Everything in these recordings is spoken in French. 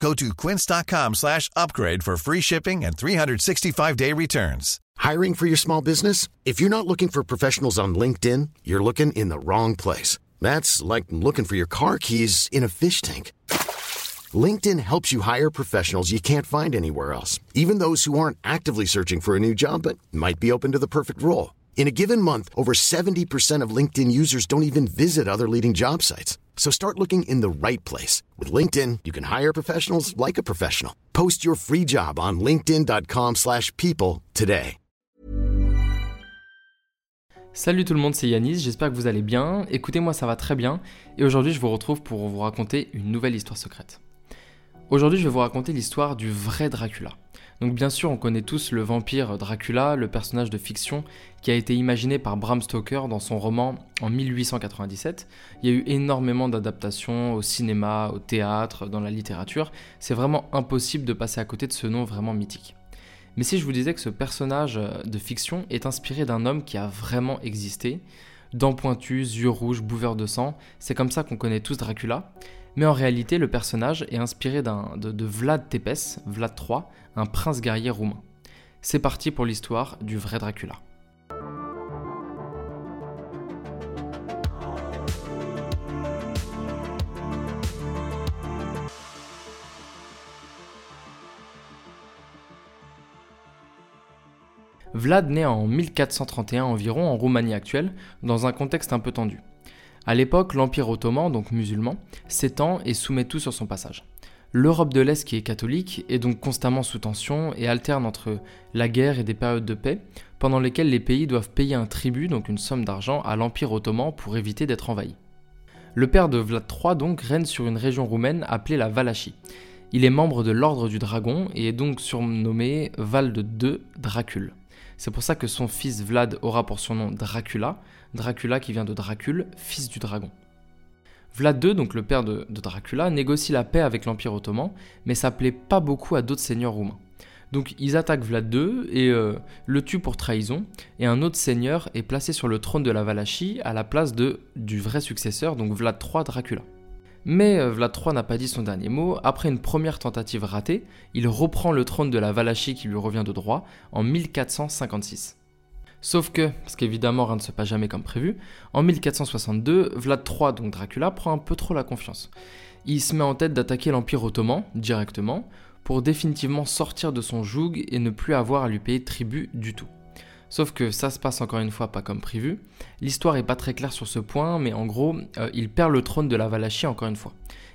Go to quince.com slash upgrade for free shipping and 365-day returns. Hiring for your small business? If you're not looking for professionals on LinkedIn, you're looking in the wrong place. That's like looking for your car keys in a fish tank. LinkedIn helps you hire professionals you can't find anywhere else, even those who aren't actively searching for a new job but might be open to the perfect role. In a given month, over 70% of LinkedIn users don't even visit other leading job sites. So start looking in the right place. With LinkedIn, you can hire professionals like a professional. Post your free job on linkedin.com slash people today. Salut tout le monde, c'est Yanis, j'espère que vous allez bien. Écoutez, moi ça va très bien. Et aujourd'hui, je vous retrouve pour vous raconter une nouvelle histoire secrète. Aujourd'hui, je vais vous raconter l'histoire du vrai Dracula. Donc bien sûr, on connaît tous le vampire Dracula, le personnage de fiction qui a été imaginé par Bram Stoker dans son roman en 1897. Il y a eu énormément d'adaptations au cinéma, au théâtre, dans la littérature. C'est vraiment impossible de passer à côté de ce nom vraiment mythique. Mais si je vous disais que ce personnage de fiction est inspiré d'un homme qui a vraiment existé, dents pointues, yeux rouges, bouveurs de sang, c'est comme ça qu'on connaît tous Dracula. Mais en réalité, le personnage est inspiré de, Vlad Tepes, Vlad III, un prince guerrier roumain. C'est parti pour l'histoire du vrai Dracula. Vlad naît en 1431 environ en Roumanie actuelle, dans un contexte un peu tendu. À l'époque, l'Empire ottoman, donc musulman, s'étend et soumet tout sur son passage. L'Europe de l'Est, qui est catholique, est donc constamment sous tension et alterne entre la guerre et des périodes de paix, pendant lesquelles les pays doivent payer un tribut, donc une somme d'argent, à l'Empire ottoman pour éviter d'être envahi. Le père de Vlad III donc règne sur une région roumaine appelée la Valachie. Il est membre de l'Ordre du Dragon et est donc surnommé Valde II Dracule. C'est pour ça que son fils Vlad aura pour son nom Dracula, Dracula qui vient de Dracule, fils du dragon. Vlad II, donc le père de, Dracula, négocie la paix avec l'Empire ottoman, mais ça plaît pas beaucoup à d'autres seigneurs roumains. Donc ils attaquent Vlad II et euh, le tuent pour trahison, et un autre seigneur est placé sur le trône de la Valachie à la place de, du vrai successeur, donc Vlad III Dracula. Mais euh, Vlad III n'a pas dit son dernier mot, après une première tentative ratée, il reprend le trône de la Valachie qui lui revient de droit en 1456. Sauf que, parce qu'évidemment rien ne se passe jamais comme prévu, en 1462, Vlad III, donc Dracula, prend un peu trop la confiance. Il se met en tête d'attaquer l'Empire ottoman directement, pour définitivement sortir de son joug et ne plus avoir à lui payer tribut du tout. Sauf que ça se passe encore une fois pas comme prévu. L'histoire est pas très claire sur ce point, mais en gros, euh, il perd le trône de la Valachie encore une fois.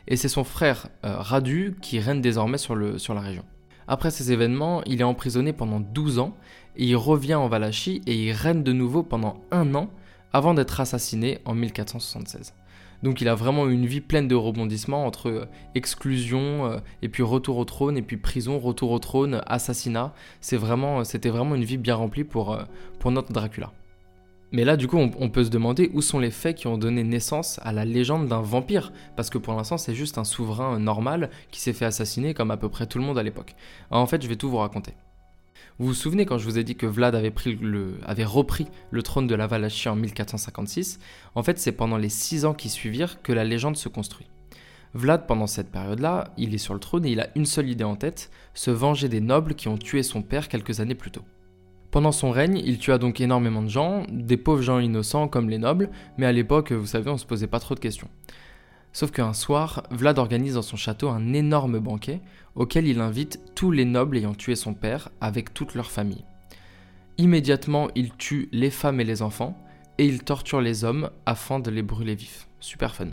Et c'est son frère euh, Radu qui règne désormais sur, sur la région. Après ces événements, il est emprisonné pendant 12 ans et il revient en Valachie et il règne de nouveau pendant un an avant d'être assassiné en 1476. Donc il a vraiment une vie pleine de rebondissements entre euh, exclusion euh, et puis retour au trône et puis prison, retour au trône, assassinat. C'est vraiment, c'était vraiment une vie bien remplie pour, euh, pour notre Dracula. Mais là, du coup, on, peut se demander où sont les faits qui ont donné naissance à la légende d'un vampire, parce que pour l'instant, c'est juste un souverain normal qui s'est fait assassiner comme à peu près tout le monde à l'époque. En fait, je vais tout vous raconter. Vous vous souvenez quand je vous ai dit que Vlad avait, repris le trône de la Valachie en 1456 En fait, c'est pendant les six ans qui suivirent que la légende se construit. Vlad, pendant cette période-là, il est sur le trône et il a une seule idée en tête, se venger des nobles qui ont tué son père quelques années plus tôt. Pendant son règne, il tua donc énormément de gens, des pauvres gens innocents comme les nobles, mais à l'époque, vous savez, on se posait pas trop de questions. Sauf qu'un soir, Vlad organise dans son château un énorme banquet auquel il invite tous les nobles ayant tué son père avec toute leur famille. Immédiatement, il tue les femmes et les enfants, et il torture les hommes afin de les brûler vifs. Super fun.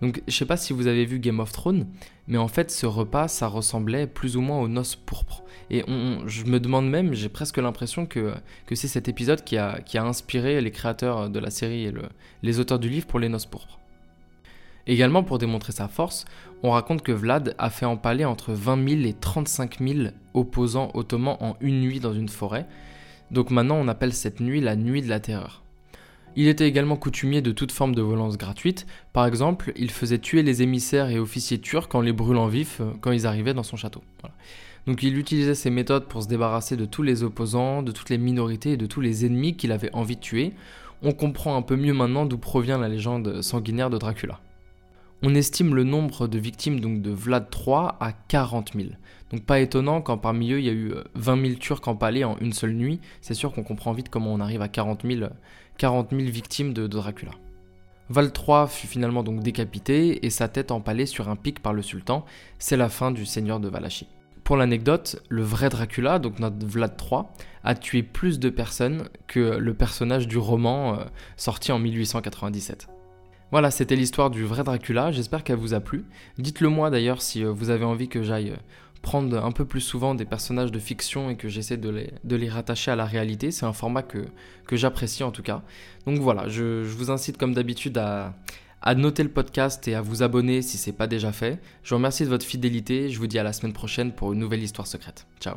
Donc je sais pas si vous avez vu Game of Thrones, mais en fait ce repas ça ressemblait plus ou moins aux noces pourpres. Et je me demande même, j'ai presque l'impression que, c'est cet épisode qui a, qui a inspiré les créateurs de la série et les auteurs du livre pour les noces pourpres. Également, pour démontrer sa force, on raconte que Vlad a fait empaler entre 20 000 et 35 000 opposants ottomans en une nuit dans une forêt. Donc maintenant, on appelle cette nuit la nuit de la terreur. Il était également coutumier de toute forme de violence gratuite. Par exemple, il faisait tuer les émissaires et officiers turcs en les brûlant vifs euh, quand ils arrivaient dans son château. Donc il utilisait ces méthodes pour se débarrasser de tous les opposants, de toutes les minorités et de tous les ennemis qu'il avait envie de tuer. On comprend un peu mieux maintenant d'où provient la légende sanguinaire de Dracula. On estime le nombre de victimes donc de Vlad III à 40 000. Donc pas étonnant quand parmi eux il y a eu 20 euh, 000 Turcs empalés en une seule nuit. C'est sûr qu'on comprend vite comment on arrive à 40 000, victimes de, Dracula. Vlad III fut finalement donc décapité et sa tête empalée sur un pic par le sultan. C'est la fin du seigneur de Valachie. Pour l'anecdote, le vrai Dracula, donc notre Vlad III, a tué plus de personnes que le personnage du roman euh, sorti en 1897. Voilà, c'était l'histoire du vrai Dracula, j'espère qu'elle vous a plu. Dites-le moi d'ailleurs si euh, vous avez envie que j'aille euh, prendre un peu plus souvent des personnages de fiction et que j'essaie de les, rattacher à la réalité. C'est un format que, j'apprécie en tout cas. Donc voilà, je, je vous incite comme d'habitude à, à noter le podcast et à vous abonner si ce n'est pas déjà fait. Je vous remercie de votre fidélité, je vous dis à la semaine prochaine pour une nouvelle histoire secrète. Ciao